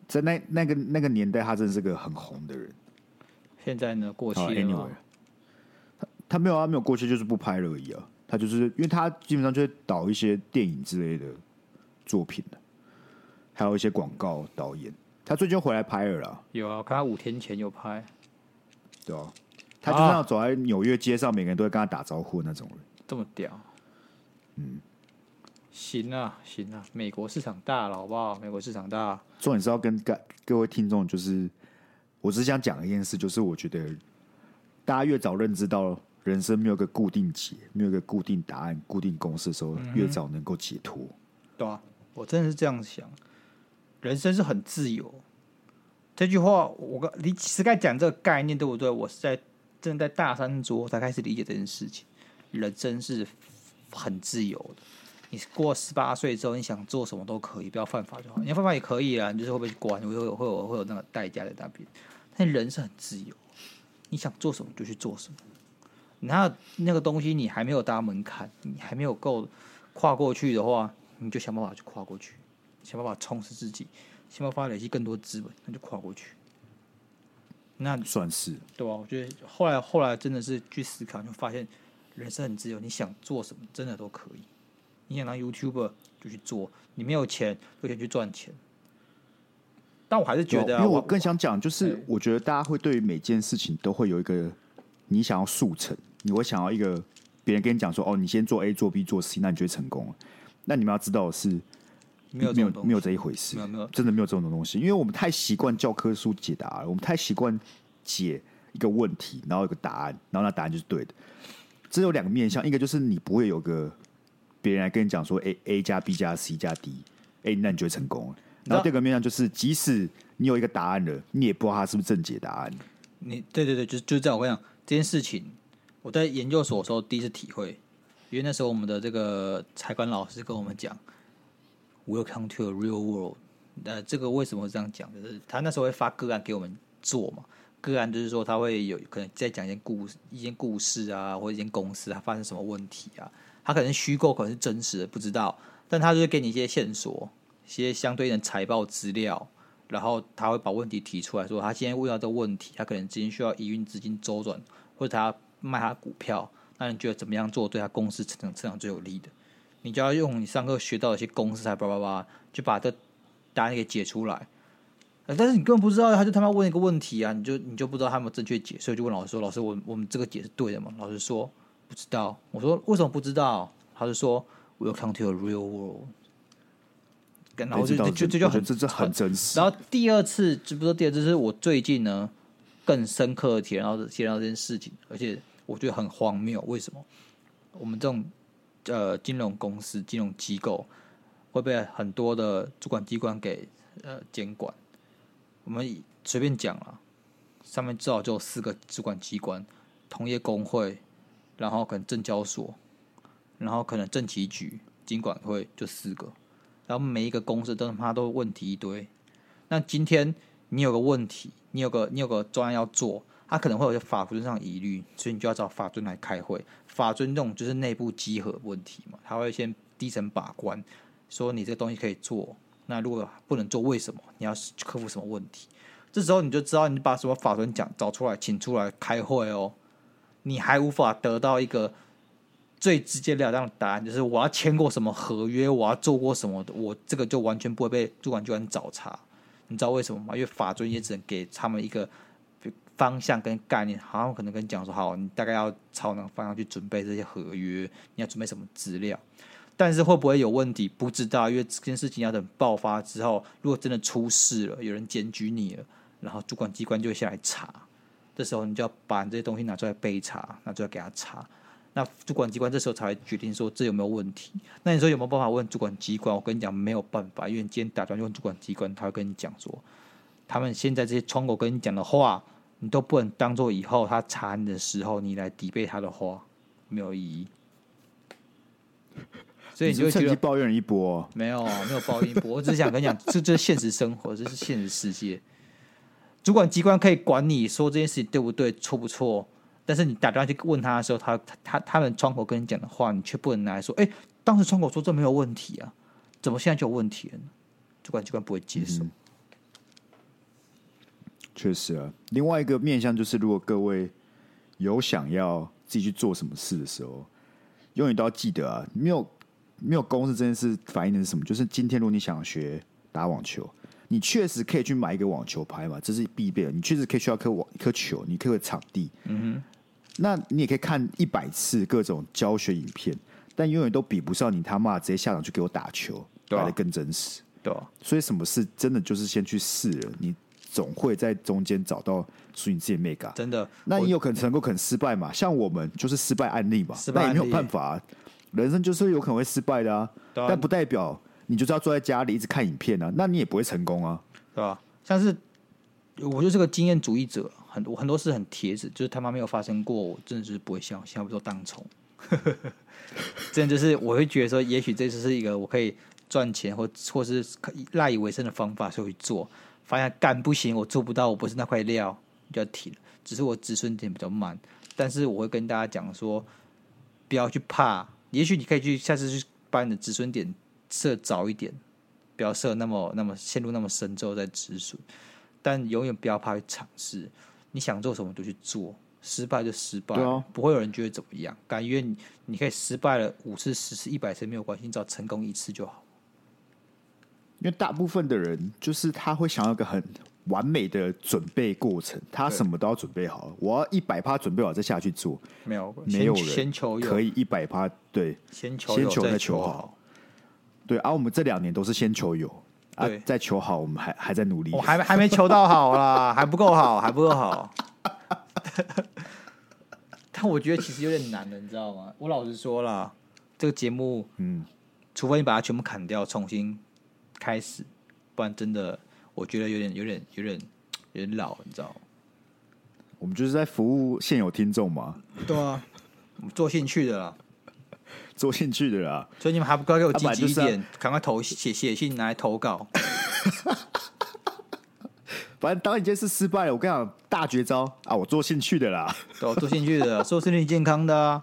在那那个那个年代，他真的是个很红的人。现在呢，过期了。Anyway, 他他没有啊，没有过期，就是不拍了而已啊。他就是因为他基本上就会导一些电影之类的作品的，还有一些广告导演。他最近回来拍了啦。有啊，我看他五天前有拍。对啊，他就这样走在纽约街上，每个人都会跟他打招呼的那种人。这么屌？嗯，行啊，行啊，美国市场大了，好不好？美国市场大。重点是要跟各各位听众就是。我只想讲一件事，就是我觉得大家越早认知到人生没有个固定解，没有个固定答案、固定公式的时候，嗯、越早能够解脱。对啊，我真的是这样想，人生是很自由。这句话，我跟你实在讲这个概念，对不对？我是在正在大三桌才开始理解这件事情。人生是很自由的，你过十八岁之后，你想做什么都可以，不要犯法就好。你要犯法也可以啊，你就是会被关，会有会有会有那个代价在那边。但人是很自由，你想做什么就去做什么。那那个东西你还没有搭门槛，你还没有够跨过去的话，你就想办法去跨过去，想办法充实自己。想办法累积更多资本，那就跨过去。那算是对吧？我觉得后来后来真的是去思考，就发现人生很自由，你想做什么真的都可以。你想当 YouTuber 就去做，你没有钱就可以去赚钱。但我还是觉得、啊，因为我更想讲，就是我觉得大家会对于每件事情都会有一个你想要速成，你会想要一个别人跟你讲说：“哦，你先做 A 做 B 做 C，那你就会成功了。”那你们要知道的是。没有没有没有这一回事，没有没有，真的没有这种东西，因为我们太习惯教科书解答了，我们太习惯解一个问题，然后有个答案，然后那答案就是对的。这有两个面向，一个就是你不会有个别人来跟你讲说 A A 加 B 加 C 加 D，哎，那你就会成功了。然后第二个面向就是，即使你有一个答案了，你也不知道它是不是正解答案。你对对对，就就是这样。我跟你讲，这件事情我在研究所的时候第一次体会，因为那时候我们的这个财管老师跟我们讲。Welcome to a real world。那，这个为什么会这样讲？就是他那时候会发个案给我们做嘛。个案就是说他会有可能在讲一件故事、一件故事啊，或者一间公司它发生什么问题啊。他可能虚构，可能是真实的，不知道。但他就会给你一些线索，一些相对应的财报资料，然后他会把问题提出来说，他现在遇到这个问题，他可能今天需要营运资金周转，或者他卖他股票，那你觉得怎么样做对他公司成长成长最有利的？你就要用你上课学到的一些公式，才叭叭叭，就把这答案给解出来。但是你根本不知道，他就他妈问一个问题啊，你就你就不知道他有没有正确解，所以就问老师说：“老师，我我们这个解是对的吗？”老师说：“不知道。”我说：“为什么不知道？”他就说：“Welcome to a real world。”然后就就就就很这这很真实。然后第二次，就不说第二次，是我最近呢更深刻的体验到体验到这件事情，而且我觉得很荒谬。为什么？我们这种。呃，金融公司、金融机构会被很多的主管机关给呃监管。我们随便讲了，上面至少就有四个主管机关：同业工会，然后可能证交所，然后可能政企局、金管会，就四个。然后每一个公司都他妈都问题一堆。那今天你有个问题，你有个你有个专案要做。他可能会有些法遵上疑虑，所以你就要找法尊来开会。法尊这种就是内部集合问题嘛，他会先低层把关，说你这个东西可以做。那如果不能做，为什么？你要克服什么问题？这时候你就知道，你把什么法遵讲找出来，请出来开会哦。你还无法得到一个最直截了当的答案，就是我要签过什么合约，我要做过什么，我这个就完全不会被主管机关找茬。你知道为什么吗？因为法遵也只能给他们一个。方向跟概念，好像可能跟你讲说，好，你大概要朝那个方向去准备这些合约，你要准备什么资料？但是会不会有问题？不知道，因为这件事情要等爆发之后，如果真的出事了，有人检举你了，然后主管机关就会下来查，这时候你就要把这些东西拿出来备查，拿出来给他查。那主管机关这时候才会决定说这有没有问题。那你说有没有办法问主管机关？我跟你讲没有办法，因为你今天打电话就问主管机关，他会跟你讲说，他们现在这些窗口跟你讲的话。你都不能当做以后他查你的时候，你来抵背他的话，没有意义。所以你就会趁机抱怨一波？没有，没有抱怨一波。我只是想跟你讲，这这是现实生活，这是现实世界。主管机关可以管你说这件事情对不对、错不错，但是你打电话去问他的时候，他他他们窗口跟你讲的话，你却不能拿来说。哎，当时窗口说这没有问题啊，怎么现在就有问题了？主管机关不会接受。确实啊，另外一个面向就是，如果各位有想要自己去做什么事的时候，永远都要记得啊，没有没有公式这件事反映的是什么？就是今天如果你想学打网球，你确实可以去买一个网球拍嘛，这是必备的。你确实可以需要一颗网一颗球，你可以场地，嗯哼，那你也可以看一百次各种教学影片，但永远都比不上你他妈直接下场去给我打球来的更真实，对啊，所以什么事真的就是先去试了，你。总会在中间找到属于自己的 mega。真的，那你有可能成功，可能失败嘛？像我们就是失败案例嘛，失败案例那也没有办法、啊，人生就是有可能会失败的啊。啊但不代表你就是要坐在家里一直看影片啊，那你也不会成功啊。对吧？像是我就是个经验主义者，很多很多事很铁子，就是他妈没有发生过，我真的是不会相信，差不说当冲。真的就是我会觉得说，也许这次是一个我可以赚钱或或是赖以为生的方法，所以去做。发现干不行，我做不到，我不是那块料，就要停。只是我止损点比较慢，但是我会跟大家讲说，不要去怕。也许你可以去下次去把你的止损点设早一点，不要设那么那么陷入那么深之后再止损。但永远不要怕去尝试，你想做什么就去做。失败就失败，啊、不会有人觉得怎么样。甘愿你，你可以失败了五次、十次、一百次没有关系，你只要成功一次就好。因为大部分的人就是他会想要一个很完美的准备过程，他什么都要准备好。我要一百趴准备好再下去做，没有没有人先求有可以一百趴对，先求先求再求好。对，而、啊、我们这两年都是先求有，啊，再求好，我们还还在努力。我还还没求到好啦，还不够好，还不够好。但我觉得其实有点难的，你知道吗？我老实说了，这个节目，嗯，除非你把它全部砍掉，重新开始，不然真的，我觉得有点、有点、有点、有点老，你知道吗？我们就是在服务现有听众嘛。对啊，做兴趣的啦，做兴趣的啦。所以你们还不快给我积极一点，赶、啊、快投写写信来投稿。反正当一件事失败了，我跟你讲大绝招啊！我做兴趣的啦，对，我做兴趣的，做身体健康的啊！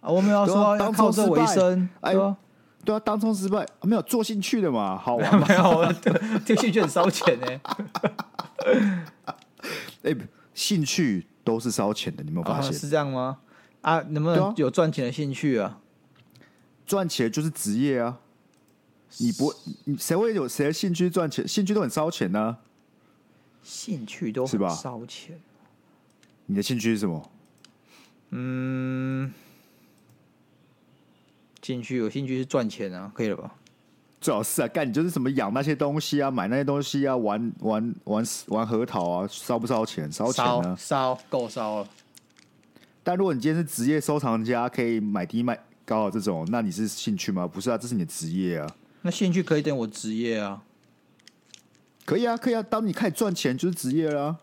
啊我们要说、啊、要靠这为生，哎，对啊，对啊当冲失败、啊、没有做兴趣的嘛，好玩 没有，这兴趣很烧钱呢。哎，兴趣都是烧钱的，你有没有发现、啊？是这样吗？啊，能不能有赚钱的兴趣啊？赚钱就是职业啊！你不，你谁会有谁的兴趣赚钱？兴趣都很烧钱呢、啊。兴趣都是吧烧钱。你的兴趣是什么？嗯，兴趣有兴趣是赚钱啊，可以了吧？最好是啊，干你就是什么养那些东西啊，买那些东西啊，玩玩玩玩核桃啊，烧不烧钱？烧钱啊，烧够烧了。但如果你今天是职业收藏家，可以买低卖高的这种，那你是兴趣吗？不是啊，这是你的职业啊。那兴趣可以等我职业啊。可以啊，可以啊。当你开始赚钱，就是职业了、啊。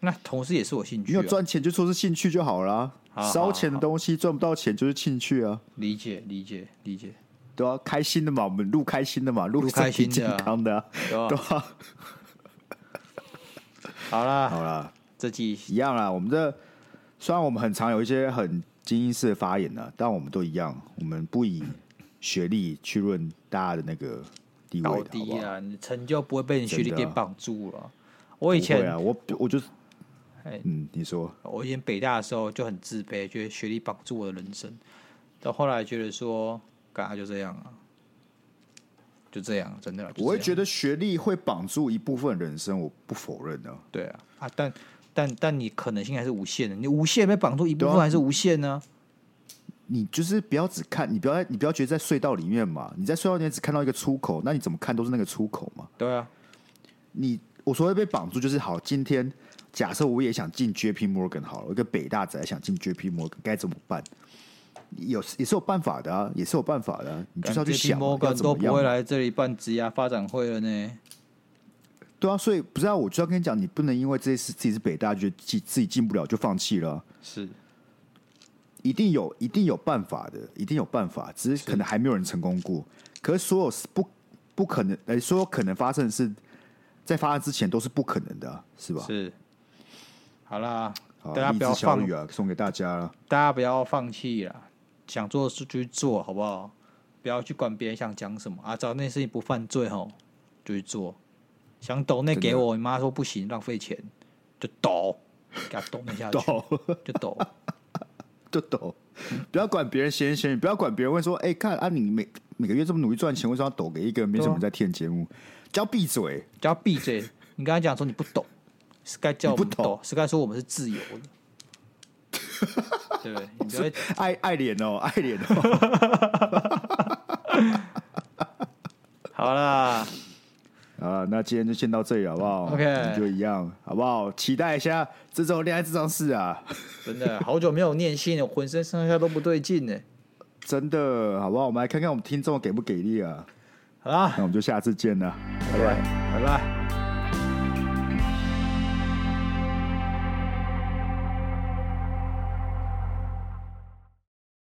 那同时也是我兴趣、啊。你有赚钱就说是兴趣就好了。烧钱的东西赚不到钱就是兴趣啊。理解，理解，理解。对啊，开心的嘛，我们录开心的嘛，录开心健康的、啊。对吧。啊好啦，好啦，这集一样啦。我们这虽然我们很常有一些很精英式的发言呢，但我们都一样，我们不以学历去论大家的那个。高低啊好好，你成就不会被你学历给绑住了。我以前啊，我我就是，嗯，你说，我以前北大的时候就很自卑，觉得学历绑住我的人生。到后来觉得说，干啥就这样啊，就这样，真的。我会觉得学历会绑住一部分人生，我不否认的。对啊，啊，但但但你可能性还是无限的，你无限被绑住一部分还是无限呢？你就是不要只看，你不要你不要觉得在隧道里面嘛，你在隧道里面只看到一个出口，那你怎么看都是那个出口嘛。对啊，你我所谓被绑住就是好，今天假设我也想进 JP Morgan 好了，一个北大仔想进 JP Morgan 该怎么办？有也是有办法的啊，也是有办法的啊，你就是要去想要怎么样。都不会来这里办职涯发展会了呢。对啊，所以不是啊，我就要跟你讲，你不能因为这次自己是北大，觉得自自己进不了就放弃了啊。是。一定有，一定有办法的，一定有办法，只是可能还没有人成功过。可是所有不不可能，呃，所有可能发生的事，在发生之前都是不可能的，是吧？是。好啦，好，大家不要放语啊，送给大家了。大家不要放弃了，想做的事就去做好不好？不要去管别人想讲什么啊，只要那事情不犯罪吼，就去做。想抖那给我，你妈说不行，浪费钱，就抖，给他抖那下去，就抖。就抖，不要管别人闲言闲语，不要管别人问说：“哎、欸，看啊，你每每个月这么努力赚钱，为什么要抖给一个没什么人在听节目？”叫闭嘴，叫闭嘴！你刚才讲说你不懂，是该叫我们懂，是该说我们是自由的，对不对？你不要爱爱脸哦，爱脸哦。好啦，啊，那今天就先到这里好不好？OK，就一样好不好？期待一下这周恋爱这张事啊！真的好久没有念信了，浑身上下都不对劲呢。真的好不好？我们来看看我们听众给不给力啊！好啦，那我们就下次见了，拜拜，拜拜。